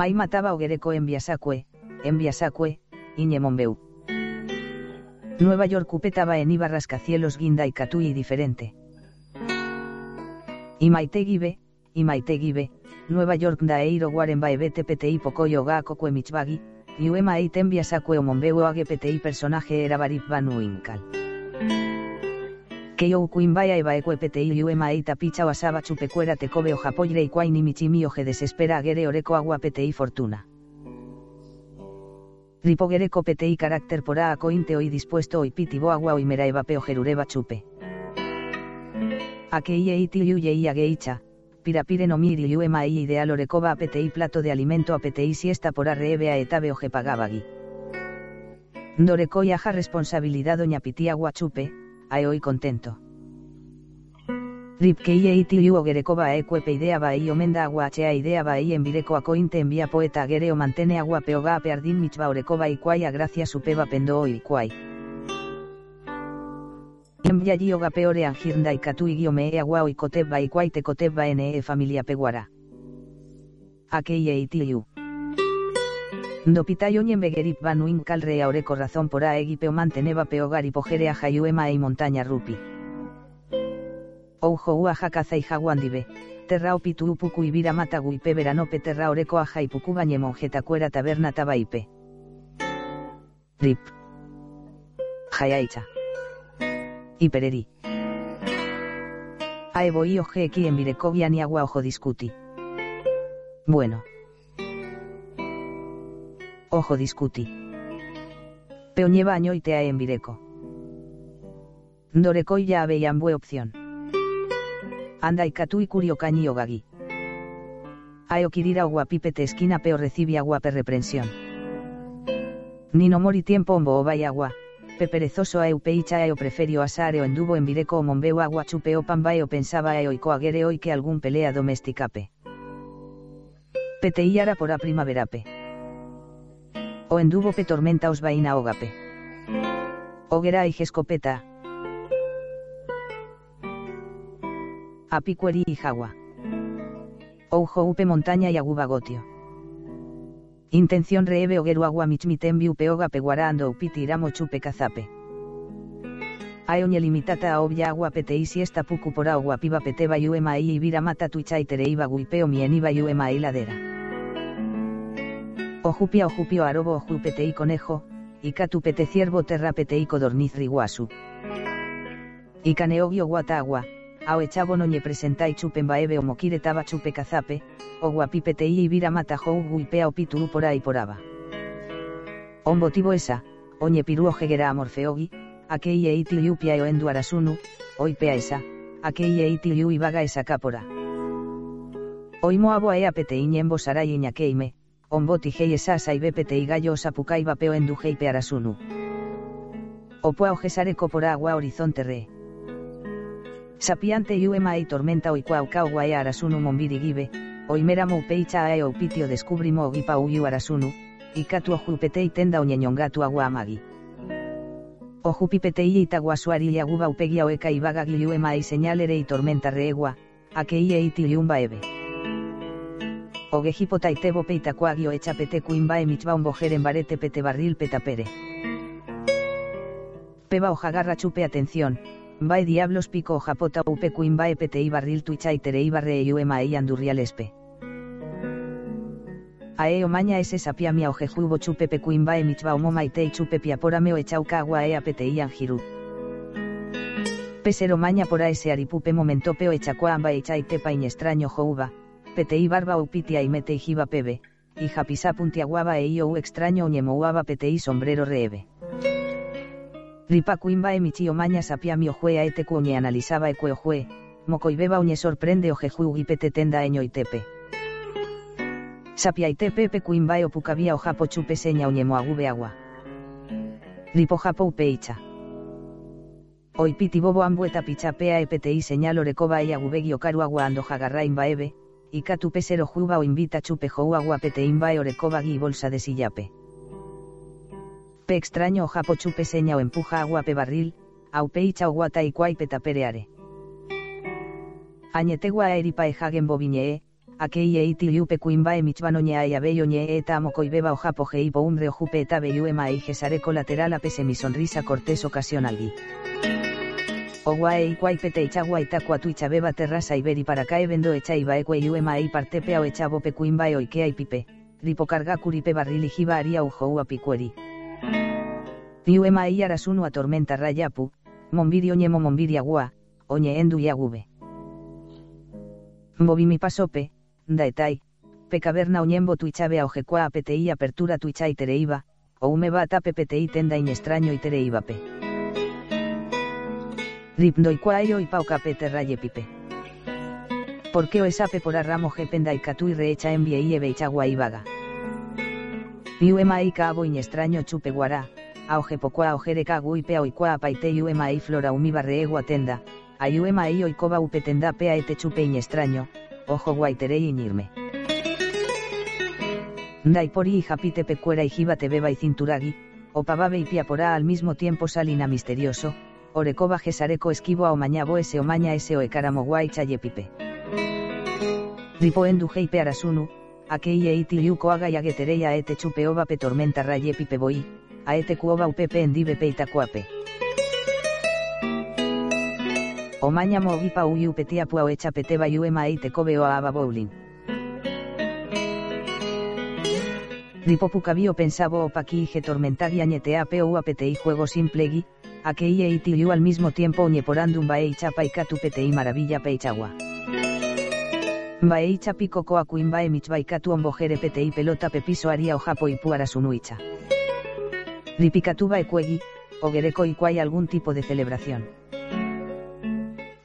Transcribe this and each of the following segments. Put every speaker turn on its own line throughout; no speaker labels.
Mai mataba ogereko enbiasakue, enbiasakue, iñemonbeu. Nueva York upetaba en iba rascacielos guinda y catui diferente. Y maite gibe, y Nueva York da eiro guaren baebete pti pokoyo ga kokue michbagi, Yuema tembia sakue o mombeu age pti personaje era barip banu inkal. Keio kuimbaya eba ekue pti yuema eita picha o asaba chupekuera tekobe o japoire y ni michimi oje desespera agere oreko agua pti fortuna. Ripogereko pti carácter pora acointe hoy dispuesto hoy pitibo agua hoy mera eba peo jerureba chupe. Akei eiti yuyei ageicha, pirapire no miri yuema i ideal orekoba apetei plato de alimento apetei siesta por arreebe a etabe oje pagabagi. Doreko yaja responsabilidad doña pitia guachupe, ae hoy contento. Ripkei eiti yu ogerekoba ekuepe idea bai omenda aguachea idea bai enbireko acointe envía poeta agere o mantene agua peoga apeardin michba orekoba ikuai a gracia supeba pendo ikuai. Enviaji oga peore angirnda ikatu igiome e agua oikoteba ikuai tekoteba ene e familia peguara. Akei eitiu. Dopitayo begerip banu inkalre aureko razón pora egipeo manteneba peogar y a jayuema e montaña rupi. Oujo ua jakaza y jaguandibe, terra opitu upuku ibira mata guipe veranope terra oreko aja ipuku bañe monjeta cuera taberna tabaipe. Rip. Jayaicha. Hipereri. Aevo y oje aquí en Virekovia ni agua ojo discuti. Bueno. Ojo discuti. Peoñeva año y tea en Vireco. Dorekoi ya aveían bue opción. Anda y curio cañi ogagi. Aeo kirira pipete esquina peo recibi agua per reprensión. Ni no mori tiempo ombo o vaya agua, pe perezoso a eupeicha eo preferio asare o endubo en vireco o mombeu agua chupe o pambae o pensaba eo y coagere hoy que algún pelea domesticape. Peteiara por a primaverape. O endubo pe tormenta os vaina ogape. Hoguera y escopeta, Apicueri y Jagua. Oujo upe montaña y agubagotio. Intención reebe ogeru agua michmitembi upe oga peguarando upiti iramo chupe cazape. Aoñe limitata a obya agua pete y siesta puku por agua piba peteba yuema y ibira mata tuichaitere iba guipeo mieniba yuema y ladera. Ojupia ojupio arobo ojupete y conejo, y pete ciervo terra pete y codorniz riguasu. Y caneogio guata agua, ao echabo noñe presentai chupen baebe o mokire taba chupe cazape, o guapipete y ibira mata jou guipea o pituru por ahí poraba. On motivo esa, oñe piru ojegera amorfeogi, akei e iti pia o endu arasunu, oipea esa, akei e iti ibaga esa capora. Oimo abo e apete iñembo sarai iñakeime, on boti hei esa saibepete y gallo sapukai vapeo endu heipe arasunu. Opoa ojesare copora agua horizonte re. Sapiante UMA y tormenta oikuauka guae arasunu mombiri gibe, oimera peicha ae upitio descubrimo ogipa uyu arasunu, ikatu ojupete tenda oñeñongatu agua amagi. Ojupipete y itaguasuari y aguba upegia oeka y bagagi UMA y señalere y tormenta reegua, akei e iti yumba ebe. Ogejipota itebo peitacuagio echapete cuimba e michba un en barete pete barril petapere. Peba ojagarra chupe atención, Bae diablos pico japota upe kuin bae pete barril tuicha itere ibarre e uema e andurrialespe. Ae o maña ese sapia mia ojejubo chupe pe kuin bae michba omo maite y chupe piaporame o echauka agua e apete i anjiru. Pesero maña por ese aripupe momentope o echacuamba e chaitepa in extraño jouba, pete i barba upitia y mete y jiba pebe, y japisa puntiaguaba e io u extraño uñemouaba y sombrero reebe. Ripa kuimba emichi maña sapia mi ojue a ete cuñe analizaba e cue ojue, mocoibeba uñe sorprende o jeju pete tenda eño itepe. Sapia itepe pe kuimba e opukavia o japo chupe seña uñe moagube agua. Ripo japo upeicha. Oi piti bobo ambueta pichapea e y señal orekoba e agubegi okaru agua ando jagarra ebe, y katu pesero juba o invita chupe jou agua pete imba e orekoba y bolsa de sillape pe extraño o japo chupe seña o empuja agua pe barril, aupeicha o guata y cuai petapereare. Añetegua eripa e hagen bobiñee, akei eiti liupe kuinbae mitzbanoñea y abelloñe eta amokoibeba ojapo jeibo umbre ojupe eta beyuema y gesareko lateral apese mi sonrisa cortés ocasionalgi. Oguae ikuai pete ichagua itakua tuichabeba terrasa iberi para cae vendo echa ibaekue iuema y partepea o echabo pe kuinbae oikea y pipe, ripocarga curipe barrili jiba aria ujoua picueri. Iuema y arasunu a tormenta rayapu, monbiri oñemo monbiri agua, oñe endu y agube. Movi mi pasope, daetai, pecaverna oñembo tuichabe ojekua apetei apertura tuichai tereiba, o umeba tape petei tenda in extraño y tereiba pe. Ripndoikuaio y paucape terraye pipe. Porque o esape por arramo gependa y catu y reecha envie y ebeichagua y vaga. Iuema y cabo extraño chupe guará, auge pocoa ojere cagu y pea oikua apaite iuema y flora umiba reegua tenda, ayuema y oikoba upetenda pea ete chupe extraño, ojo guaitere iñirme. Daipori y japite pecuera y jibate beba y cinturagi, opababe y piaporá al mismo tiempo salina misterioso, gesareco esquivo a omañabo ese omaña ese o ekaramoguay chayepipe. Ripo endujeipe arasunu, akei eiti liuko aga yagetereia ete chupe ova pe tormenta raye pipe boi, a ete kuova upepe endive peita kuape. Omaña mogipa uyu petia pua echa peteba yuema eite kobe o aba bowling. Ripopucabio pensabo opaki tormentagia ñetea peu apetei juego simplegi, akei eiti liu al mismo tiempo ñeporandum baei chapa y maravilla peichagua. Baei chapico koa kuimbae michbai katu ombojere petei pelota pepiso aria o japo y puara sunuicha. Ripicatuba ecuegi, ogereko ikuai algún tipo de celebración.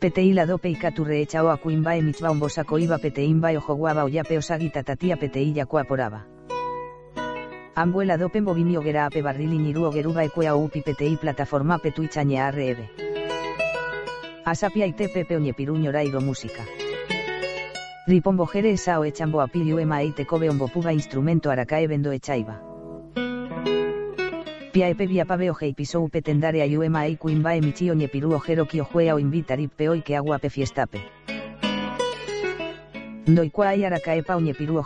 Petei la dope y katu reecha o akuimbae michba ombosako iba peteimba o joguaba o yape osagi tatatia petei yakua poraba. Ambuela dopen bobini ogera ape barrili niru ogeruba ekwea upi petei plataforma petuichañea arrebe. Asapia ite pepe oñepiruñora iro música. Ripombojere esa o echambo apiliu ema eite kobe ombopuga instrumento arakae vendo echaiba. Pia epe via pave oje piso upe tendare ayu ema ei kuimba emichi oñepiru ojero ki ojuea o invitarip peoi que agua pe fiestape. Doikua ai arakae pa oñepiru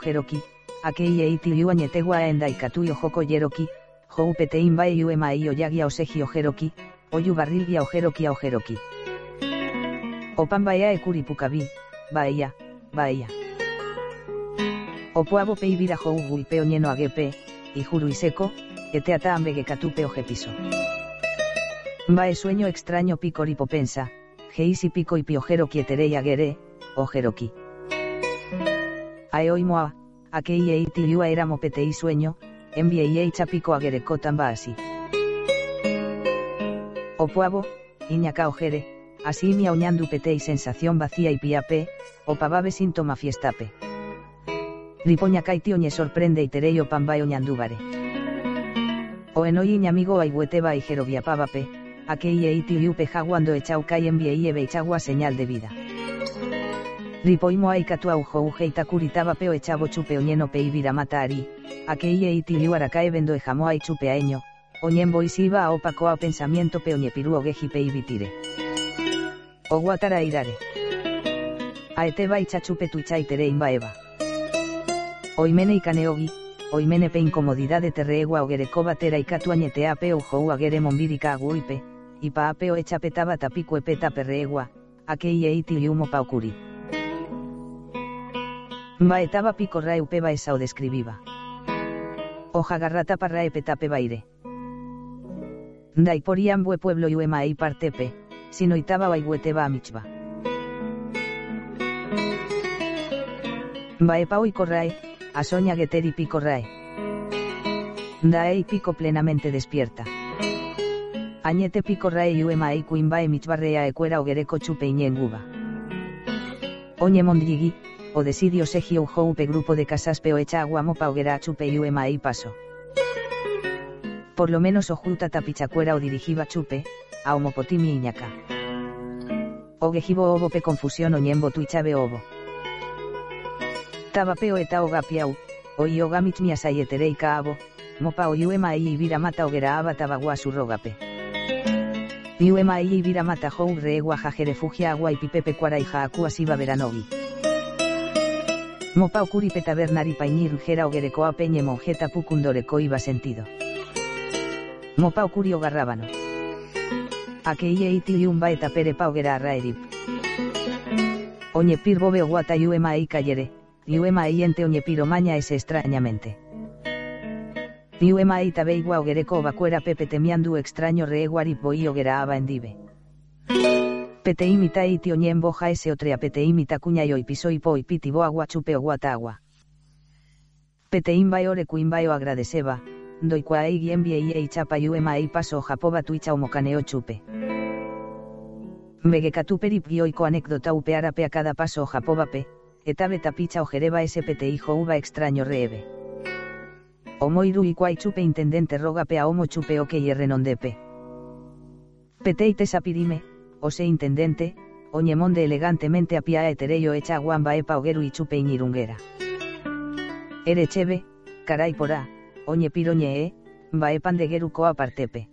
akei eiti liu añetegua enda ikatu joko yeroki, jo upete imba e ema i oyagia oseji ojeroki, oyu barrilgia ojeroki a ojeroki. Opan baea ekuripukabi, baea, baea. Opuabo peibira jo ugulpe oñeno agepe, ijuru iseko, eteata ambege katupe ojepiso. Bae sueño extraño pico pensa, geisi pico y piojero quieterei agere, ojeroki. Aeoimoa, akei eiti liua era mopetei sueño, enviei ei chapico agereko tambasi. Opuabo, iñaka ojere, así mi auñandu petei sensación vacía y piape, opababe síntoma fiestape. Ripoña kaiti oñe sorprende y terei o pambae oñandúbare. O enoi iñamigo aihueteba y jerobiapabape, akei eiti liupe jaguando echaukai enviei ebe echagua señal de vida. Ripoimo aikatu aujo uje itakuritaba peo echabo chupe oñeno pe ibira matari, akei eiti liu arakae vendo ejamo ai chupe aeño, oñembo isiba a opaco a pensamiento pe oñepiru ogeji pe ibitire. Oguatara irare. Aeteba ichachupe tuichaitere imbaeva. Oimene ikaneogi, oimene pe incomodidad de terreegua ogereko batera ikatu añetea pe ujou agere monbirika aguipe, ipa apeo echapetaba tapico epeta perreegua, akei eiti liumo paukuri. Baetaba pico rae upeba esa o describiba. Oja garrata parrae petape baire. Daiporian bue pueblo yuema ei partepe, sinoitaba waihueteba amichba. Baepa oi corrae, asoña geteri pico rae. Daei pico plenamente despierta. Añete pico rae yuema ei kuimbae michbarrea ecuera ogereko chupe iñenguba. Oñe o desidio segi upe grupo de casas peo echa agua mopa hoguera chupe y uema y paso. Por lo menos ojuta tapichacuera o dirigiba chupe, a homopotimi iñaca. Ogejibo obo pe confusión oñembo tuichabe obo. Tabapeo eta ogapiau, o iogamich miasayetereika abo, mopa o yuema y ibira mata hoguera aba tabagua surrogape. Yuema y ibira mata jou reegua agua y pipepe cuara y jaakua siba veranogi. Mopa okuri bernari painir jera ogereko apeñe monjeta pukundoreko iba sentido. Mopa okuri ogarrabano. Akeie itiliumba eta pere paugera arraerip. Oñe pir bobe guata yuema e cayere, yuema ente oñe piro maña ese extrañamente. Yuema e tabeigua ogereko bakuera pepe temiandu extraño reeguarip boi ogera aba endibe. Pete imita iti oñen boja ese otrea pete imita cuña y po y piti bo agua chupe o guata agua. Pete imbayo ore cuimbayo agradeceba, doi kwa e envie y chapa yuema e paso japoba tuicha o mocaneo chupe. Megekatuperip gioiko anekdota upeara a cada paso japobape, eta beta picha ojereba ese pete hijo uva extraño reebe. Omoiru ikuai chupe intendente rogape a homo chupe oke yerrenondepe. Peteite sapirime, ose intendente, oñemonde elegantemente a pia etereyo echa guamba epa ogeru y chupe iñirungera. Ere chebe, caray porá, oñe piroñe e, va epan de geruko apartepe.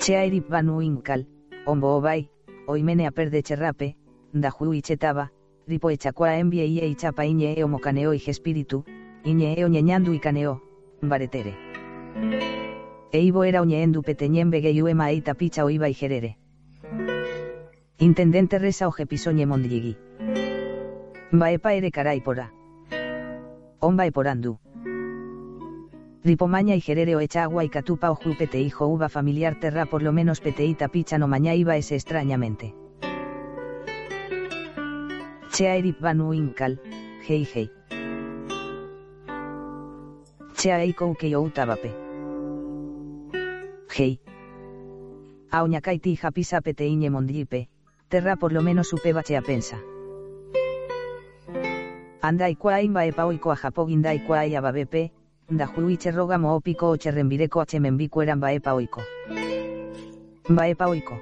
Cheairip banu inkal, ombo obai, oimene aperde cherrape, da ju ichetaba, ripo echakua envie ie ichapa iñe e omocaneo y espíritu, iñe e oñeñandu y caneo, baretere. Eibo era oñeendu peteñen bege yuema e tapicha oiba y jerere. Intendente resa oje pisoñe mondilligi. Baepa ere caraipora. Omba eporandu. Ripomaña y gerere o echa agua y catupa o jupete hijo uva familiar terra por lo menos peteita picha no maña iba ese extrañamente. Chea erip banu inkal, hei hei. Chea eiko que yo utabape. Hei. Auñakaiti japisa peteiñe mondillipe, terra por lo menos upe bachea pensa. Andai kwaimba epa oiko a japogindai kwai ababepe, da roga moopiko o cherrenbireko achemenbiku eran baepa oiko. Baepa oiko.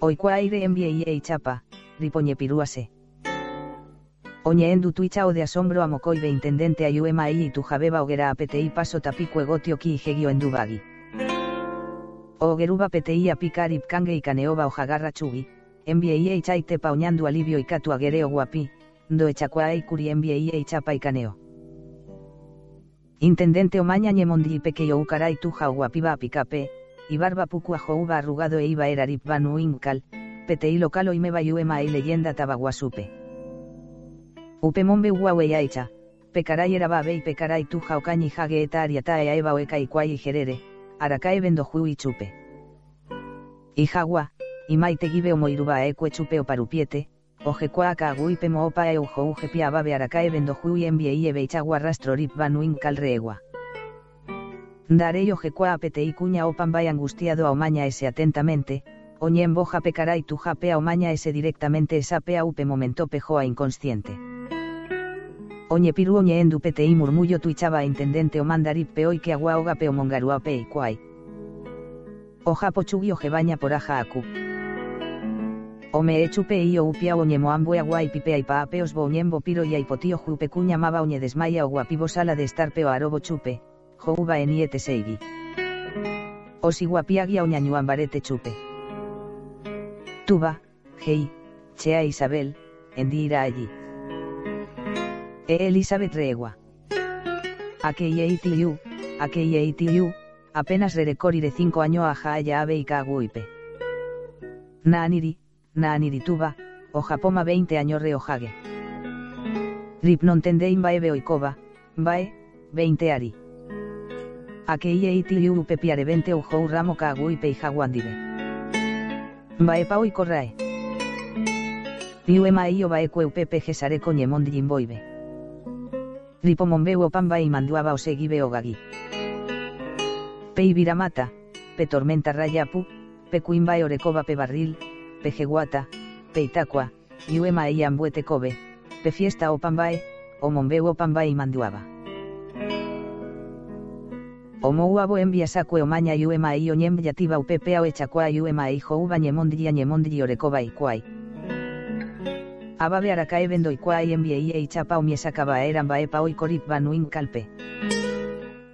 Oiko aire envie y chapa, ripoñe piruase. Oñe endu tuicha o de asombro a mocoibe intendente ayuema y tu jabeba ogera apete y paso tapico egotio ki en dubagi. Ogeruba pete a picar ipkange y caneoba o jagarra chugi, envie y chaite pauñando alivio y catu agereo guapi, do envie y chapa y caneo. Intendente Omaña ñemondi pequeyo ucaray tuja guapiba picape, y barba pucua jouba arrugado e iba erarip banu inkal, petei local y meba yuema y leyenda tabaguasupe. Upe mombe uawe aicha, pecaray era babe y pecaray tuja ocañi jage eta ariata e eba oeka y jerere, arakae ju y chupe. Y jagua, y maite gibe o moiruba ekue chupe o parupiete, oje kuaka aguipe moopa e ujo uje pia babe arakae vendo hui envie ie beichagua rastro rip banuin calreegua. Darei oje kua apete y cuña opan bay angustiado a omaña ese atentamente, oñen boja pecaray tu japea omaña ese directamente esa pea upe momento pejoa inconsciente. Oñe piru oñe endu pete y murmullo tuichaba intendente o mandarip peoi que agua oga peo mongarua pe y kuai. Oja pochugi oje baña por aja aku. Ome echupe io upia oñe moambue agua y pipe pa apeos bo oñembo piro y aipotio jupe cuña maba oñe desmaya o guapibo sala de estar peo arobo chupe, jouba en iete seigi. Osi guapiagia oñañuan barete chupe. Tuba, hei, chea Isabel, endira allí. E Elizabeth regua. Akeye itiu, akeye itiu, apenas rerecori de cinco años a jaaya ave y kaguipe. Naniri, na anirituba, o japoma 20 años reojage. Rip non tendein bae beoikoba, bae, 20 ari. Akeie iti liu pepiare 20 ujou ramo kagui peijaguandibe. Bae pao corrae. Liu ema io bae kue upepe gesare coñemondi jimboibe. Ripo monbeu opan bae manduaba o seguibe ogagi. Pei viramata, pe tormenta rayapu, pe cuimbae orecoba pe barril, pejeguata, peitacua, yuema e ambuete kobe, pe fiesta o pambae, o mombeu o pambae y manduaba. O mouabo envia sacue o maña yuema e oñem yativa upepea o echacua yuema e jouba ñemondi ñemondi orecoba y cuai. Ababe arakae envie y eichapa o miesacaba eran baepa o corip banuin calpe.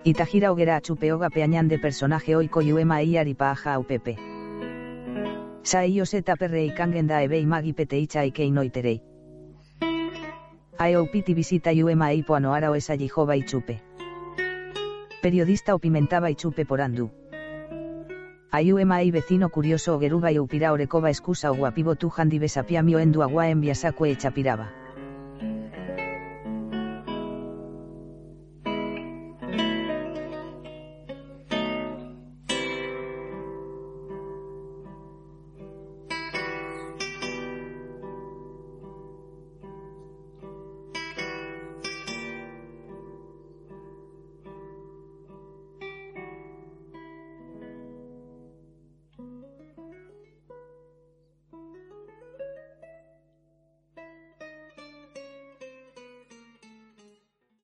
Itajira ogera chupeoga peañan de personaje oiko yuema e aripa aja upepe. Saio seta perrei kangen da ebei magi peteicha ikei noiterei. Aeupiti visita yuma y poanoara o esa jova y chupe. Periodista opimentaba y chupe por andú. Ayuema y vecino curioso ogeruba y upira orecova excusa o guapibo tu handi besapiamio endu agua en chapiraba.